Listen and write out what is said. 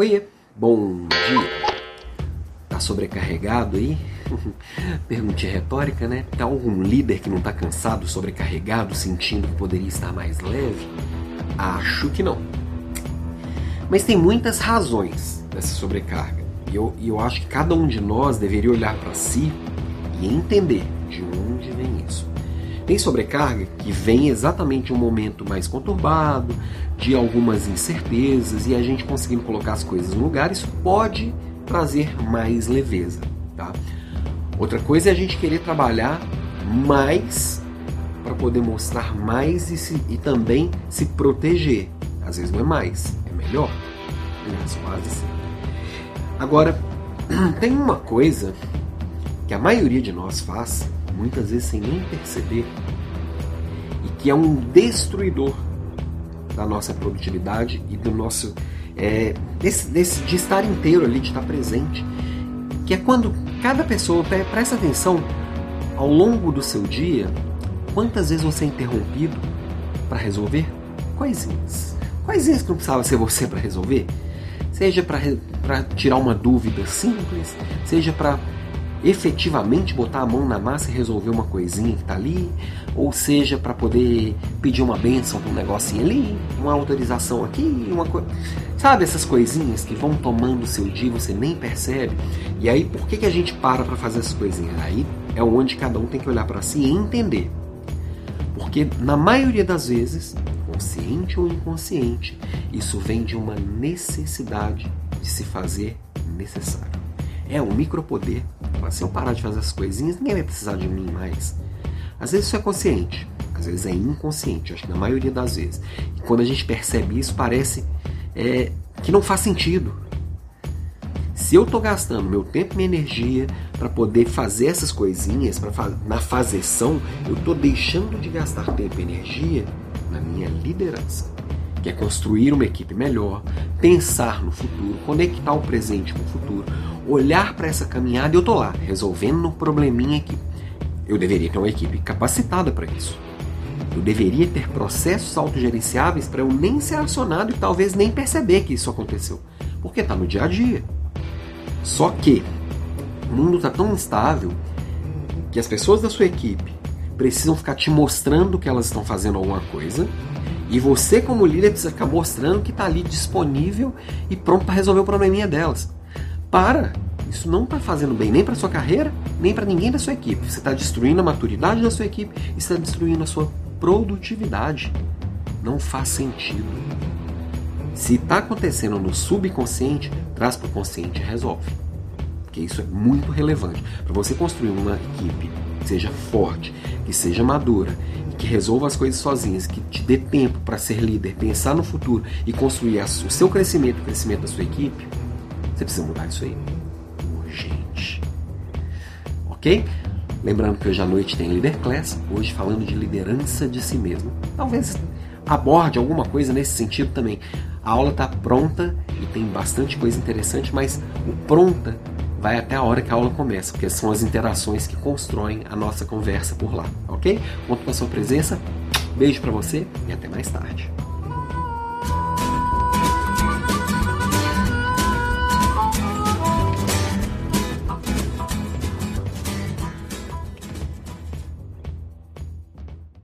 Oiê, bom dia. Tá sobrecarregado aí? Perguntinha retórica, né? Tá algum líder que não tá cansado, sobrecarregado, sentindo que poderia estar mais leve? Acho que não. Mas tem muitas razões dessa sobrecarga. E eu, eu acho que cada um de nós deveria olhar para si e entender Tem sobrecarga que vem exatamente um momento mais conturbado, de algumas incertezas, e a gente conseguindo colocar as coisas no lugar, isso pode trazer mais leveza. Tá? Outra coisa é a gente querer trabalhar mais para poder mostrar mais e, se, e, também se proteger. Às vezes não é mais, é melhor. Quase sempre. Agora, tem uma coisa que a maioria de nós faz muitas vezes sem nem perceber, e que é um destruidor da nossa produtividade e do nosso. É, desse, desse, de estar inteiro ali, de estar presente. Que é quando cada pessoa presta atenção ao longo do seu dia, quantas vezes você é interrompido para resolver coisinhas. Coisinhas que não precisava ser você para resolver. Seja para tirar uma dúvida simples, seja para efetivamente botar a mão na massa e resolver uma coisinha que está ali, ou seja, para poder pedir uma benção para um negocinho ali, uma autorização aqui, uma coisa. Sabe essas coisinhas que vão tomando o seu dia e você nem percebe? E aí, por que, que a gente para para fazer essas coisinhas? Aí é onde cada um tem que olhar para si e entender. Porque na maioria das vezes, consciente ou inconsciente, isso vem de uma necessidade de se fazer necessário. É um micropoder se eu parar de fazer essas coisinhas, ninguém vai precisar de mim mais. Às vezes isso é consciente, às vezes é inconsciente, acho que na maioria das vezes. E quando a gente percebe isso, parece é, que não faz sentido. Se eu estou gastando meu tempo e minha energia para poder fazer essas coisinhas, pra, na fazeção, eu estou deixando de gastar tempo e energia na minha liderança, que é construir uma equipe melhor, pensar no futuro, conectar o presente com o futuro, olhar para essa caminhada e eu tô lá, resolvendo um probleminha que eu deveria ter uma equipe capacitada para isso. Eu deveria ter processos autogerenciáveis para eu nem ser acionado e talvez nem perceber que isso aconteceu, porque está no dia a dia. Só que o mundo está tão instável que as pessoas da sua equipe precisam ficar te mostrando que elas estão fazendo alguma coisa e você, como líder, precisa ficar mostrando que está ali disponível e pronto para resolver o probleminha delas. Para! Isso não está fazendo bem nem para sua carreira, nem para ninguém da sua equipe. Você está destruindo a maturidade da sua equipe e está destruindo a sua produtividade. Não faz sentido. Se está acontecendo no subconsciente, traz para o consciente e resolve. Porque isso é muito relevante. Para você construir uma equipe seja forte, que seja madura que resolva as coisas sozinhas, que te dê tempo para ser líder, pensar no futuro e construir o seu crescimento, o crescimento da sua equipe, você precisa mudar isso aí. Urgente. Ok? Lembrando que hoje à noite tem Leader Class, hoje falando de liderança de si mesmo. Talvez aborde alguma coisa nesse sentido também. A aula está pronta e tem bastante coisa interessante, mas o pronta vai até a hora que a aula começa, porque são as interações que constroem a nossa conversa por lá, ok? Conto com a sua presença, beijo para você e até mais tarde.